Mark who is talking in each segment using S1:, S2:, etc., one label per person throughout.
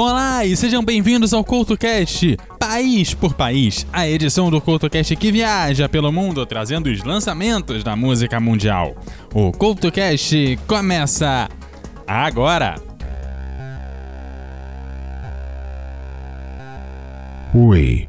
S1: Olá e sejam bem-vindos ao CoutoCast, país por país, a edição do CoutoCast que viaja pelo mundo trazendo os lançamentos da música mundial. O CoutoCast começa agora!
S2: Oi,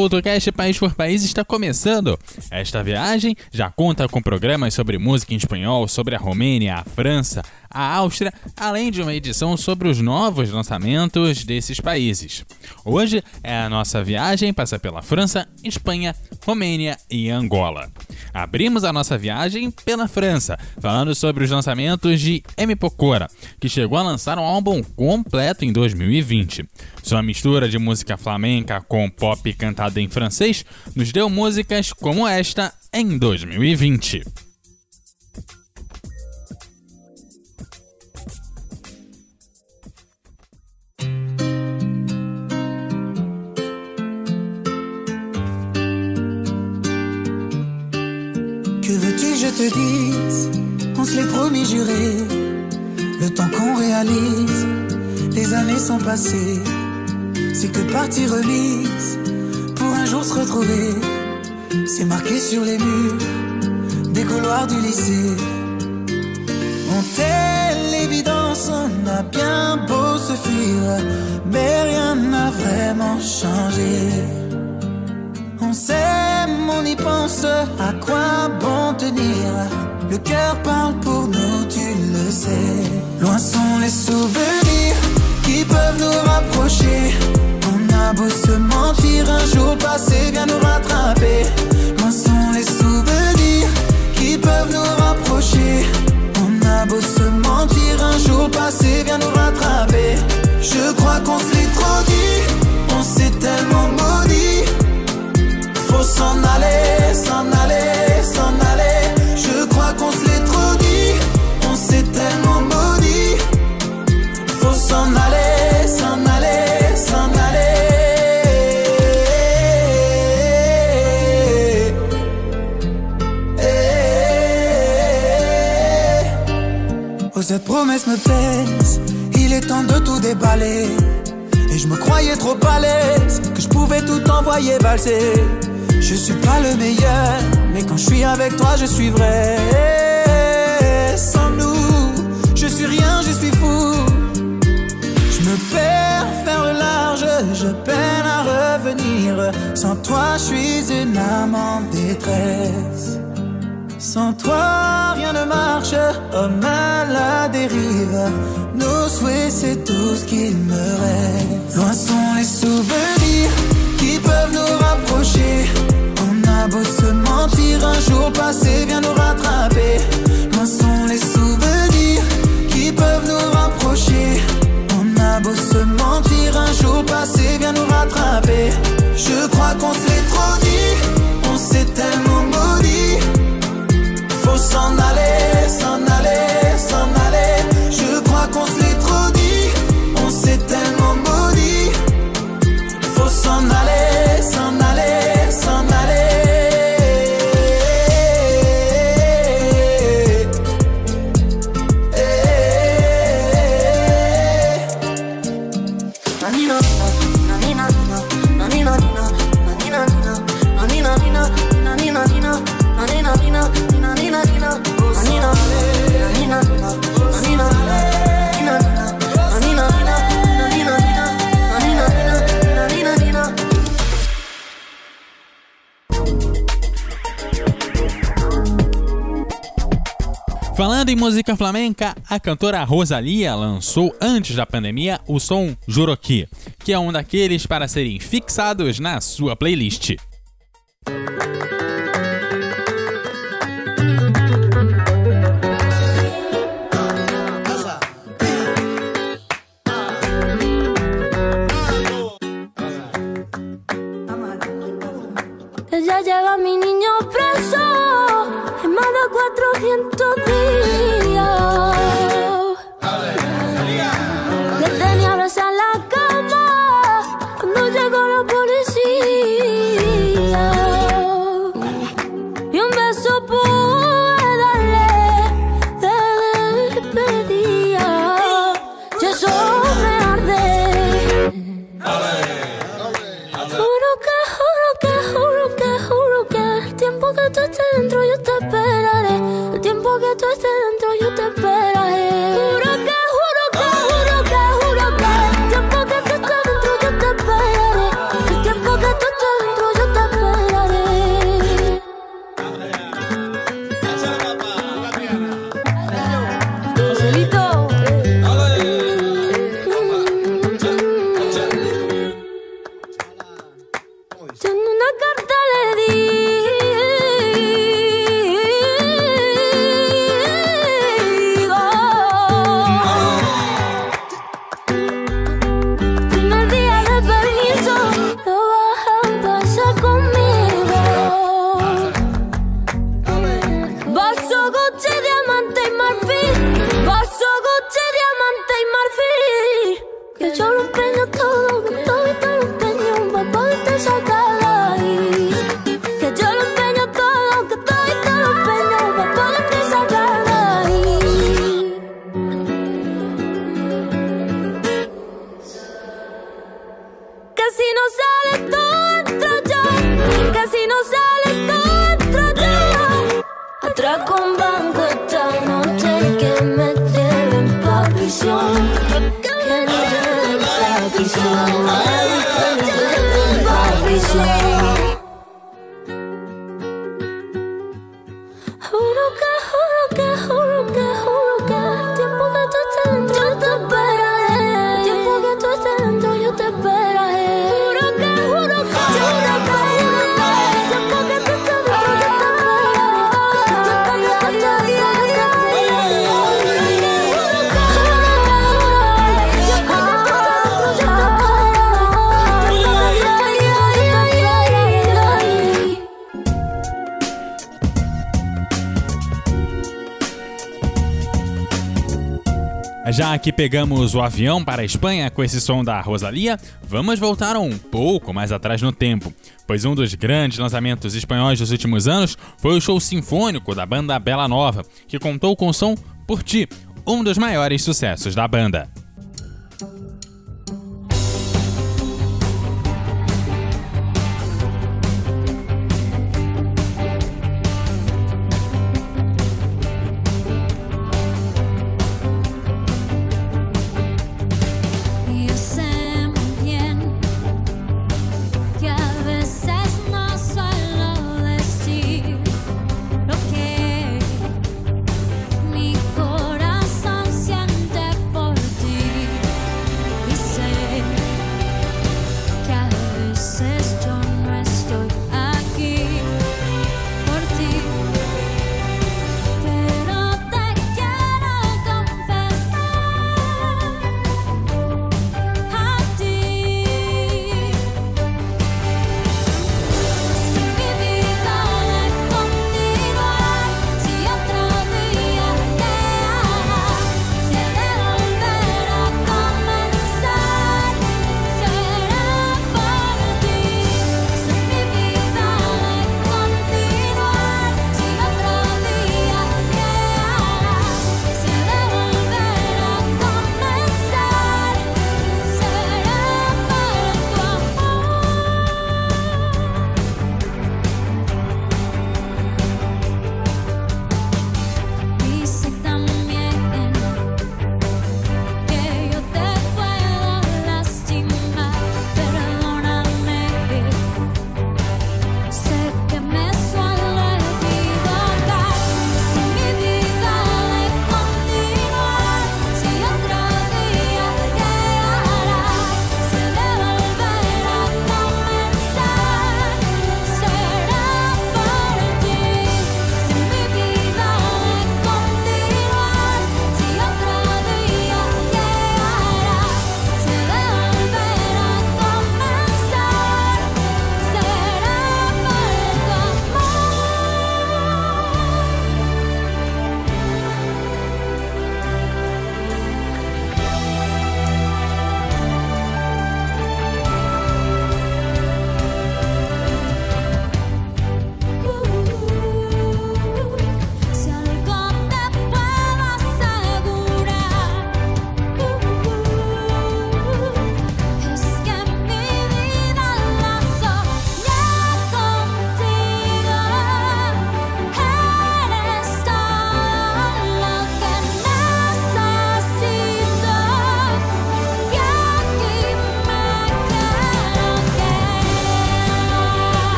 S1: CultoCast País por País está começando. Esta viagem já conta com programas sobre música em espanhol, sobre a Romênia, a França, a Áustria, além de uma edição sobre os novos lançamentos desses países. Hoje é a nossa viagem passa pela França, Espanha, Romênia e Angola. Abrimos a nossa viagem pela França, falando sobre os lançamentos de M. Pokora, que chegou a lançar um álbum completo em 2020. Sua mistura de música flamenca com pop cantado em francês nos deu músicas como esta em 2020.
S3: On se l'est promis juré Le temps qu'on réalise Les années sont passées. C'est que partie remise Pour un jour se retrouver. C'est marqué sur les murs Des couloirs du lycée. On telle l'évidence On a bien beau se fuir Mais rien n'a vraiment changé. On on y pense, à quoi bon tenir Le cœur parle pour nous, tu le sais. Loin sont les souvenirs qui peuvent nous rapprocher. On a beau se mentir, un jour passé vient nous rattraper. Loin sont les souvenirs qui peuvent nous rapprocher. On a beau se mentir, un jour passé vient nous rattraper. Je crois qu'on se Eh. Oh, cette promesse me il est temps de tout déballer. Et je me croyais trop à l'aise, que je pouvais tout envoyer valser. Je suis pas le meilleur, mais quand je suis avec toi, je suis vrai. Sans nous, je suis rien, je suis fou. Je me perds faire le large, je peine à revenir. Sans toi, je suis une âme en détresse. Sans toi, rien ne marche, homme à la dérive. Nos souhaits, c'est tout ce qu'il me reste. Loin sont les souvenirs qui peuvent nous rapprocher. On a beau se mentir, un jour passé vient nous rattraper. Loin sont les souvenirs qui peuvent nous rapprocher. On a beau se mentir, un jour passé vient nous rattraper. Je crois qu'on s'est trop dit, on s'est tellement maudit. son, dale, son, dale.
S1: Falando em música flamenca, a cantora Rosalia lançou antes da pandemia o som Juroqui, que é um daqueles para serem fixados na sua playlist.
S4: Lleva mi niño preso, 400 Traco un banco esta noche que me lleven pa' prisión.
S1: Já que pegamos o avião para a Espanha com esse som da Rosalia, vamos voltar um pouco mais atrás no tempo, pois um dos grandes lançamentos espanhóis dos últimos anos foi o show sinfônico da banda Bela Nova, que contou com o som Por Ti, um dos maiores sucessos da banda.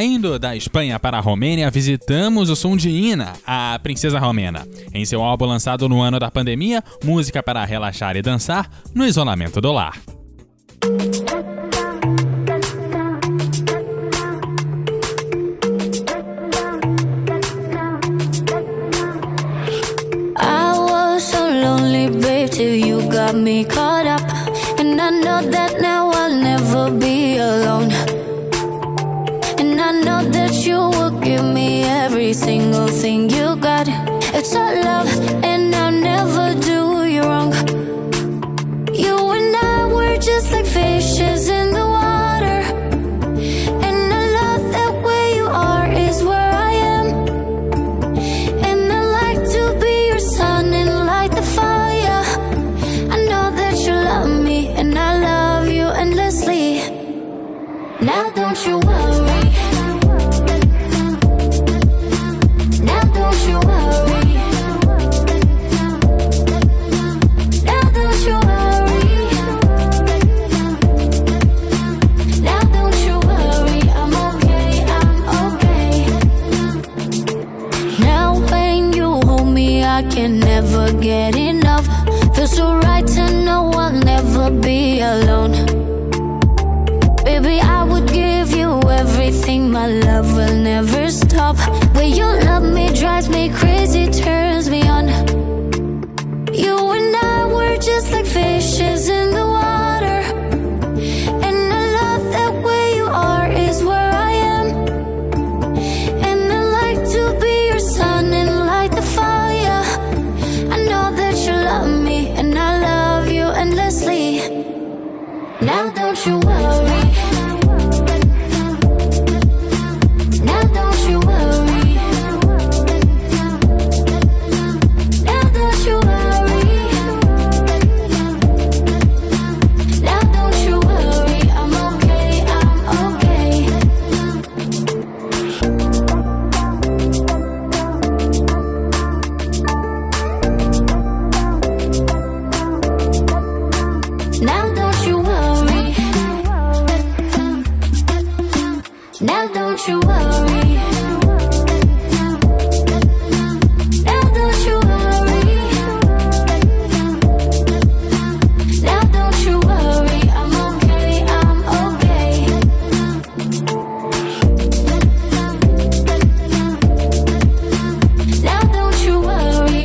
S5: Saindo da Espanha para a Romênia, visitamos o som de Ina, a princesa romena, em seu álbum lançado no ano da pandemia, música para relaxar e dançar no isolamento do lar.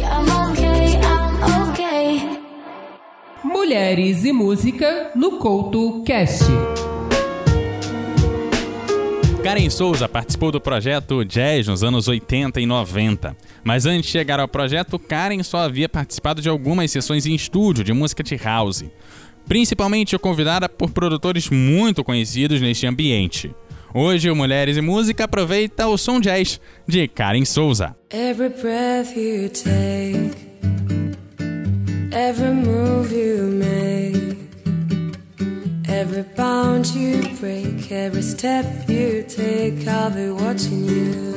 S6: I'm okay. I'm okay.
S7: Mulheres e música no Couto Cast.
S5: Karen Souza participou do projeto Jazz nos anos 80 e 90. Mas antes de chegar ao projeto, Karen só havia participado de algumas sessões em estúdio de música de house, principalmente convidada por produtores muito conhecidos neste ambiente. Hoje, o Mulheres e Música aproveita o som jazz de Karen Souza.
S8: Every breath you take, every move you make, every bound you break, every step you take, I'll be watching you.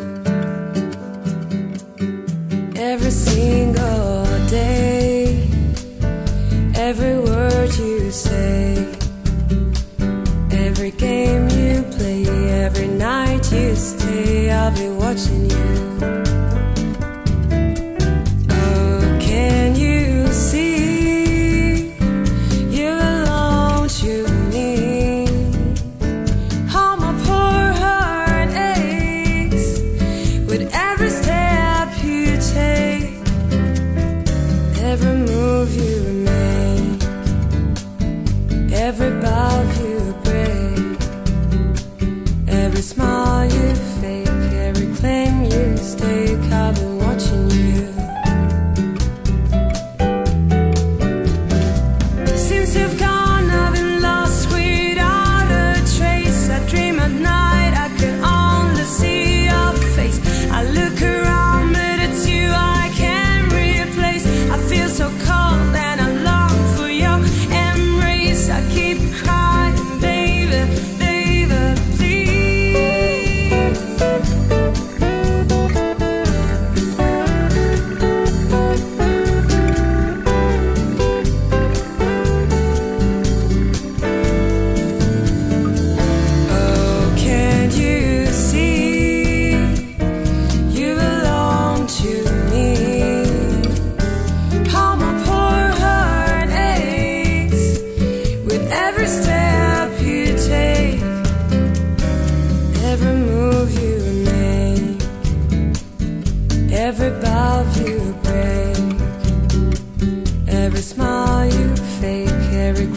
S8: Every single day, every word you say, every game you play, every night you stay, I'll be watching you.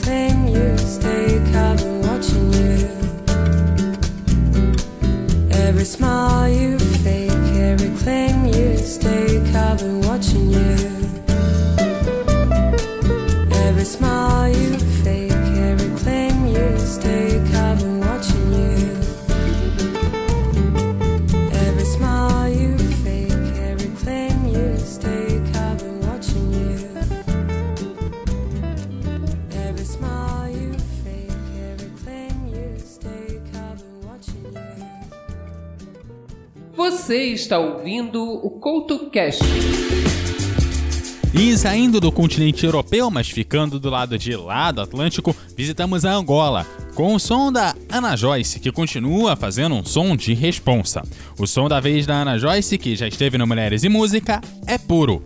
S8: Claim you stake. I've been watching you. Every smile you fake, every claim you stake. I've been watching you. Every smile you
S7: Você está ouvindo o CoutoCast.
S1: E saindo do continente europeu, mas ficando do lado de lá do Atlântico, visitamos a Angola, com o som da Ana Joyce, que continua fazendo um som de responsa. O som da vez da Ana Joyce, que já esteve no Mulheres e Música, é puro.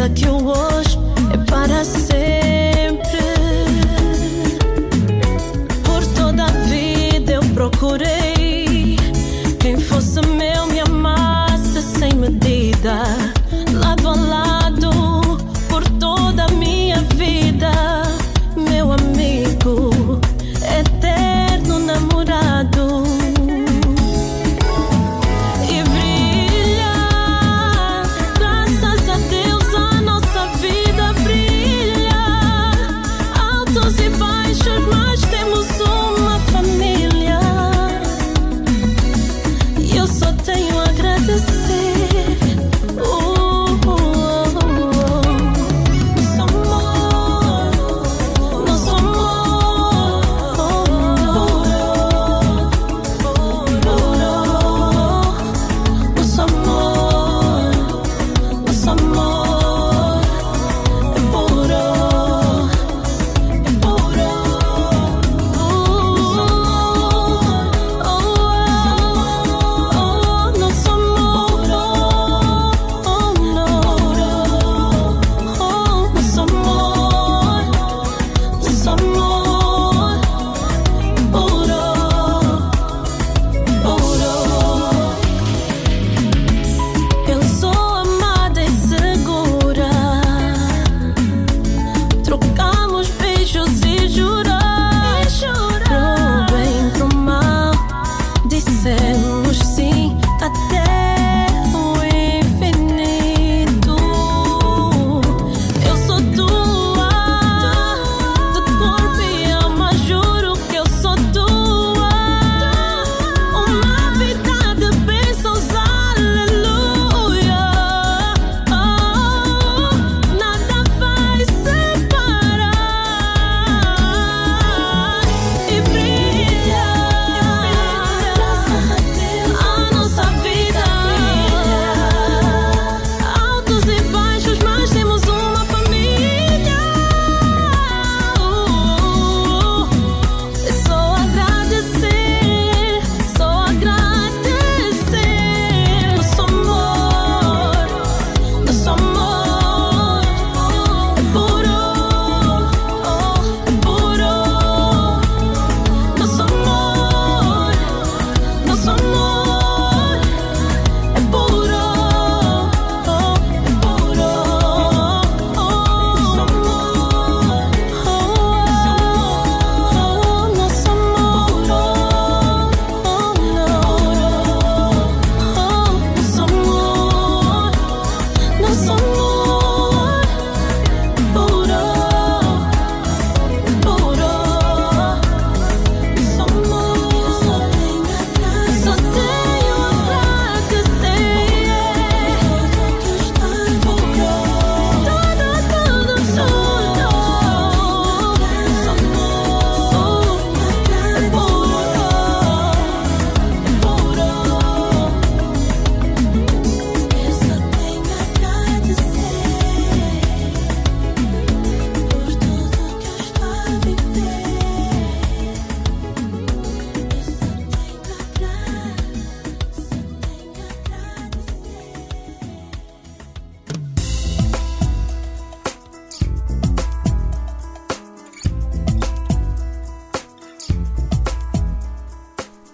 S9: Certeza que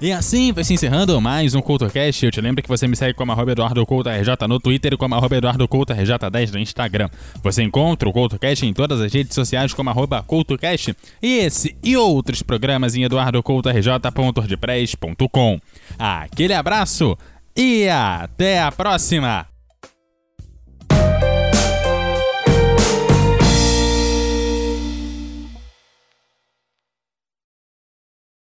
S1: E assim vai se encerrando mais um CultoCast. Eu te lembro que você me segue como arroba EduardoCultoRJ no Twitter e como arroba EduardoCultoRJ10 no Instagram. Você encontra o CultoCast em todas as redes sociais como arroba CultoCast. E esse e outros programas em eduardocultorj.wordpress.com. Aquele abraço e até a próxima!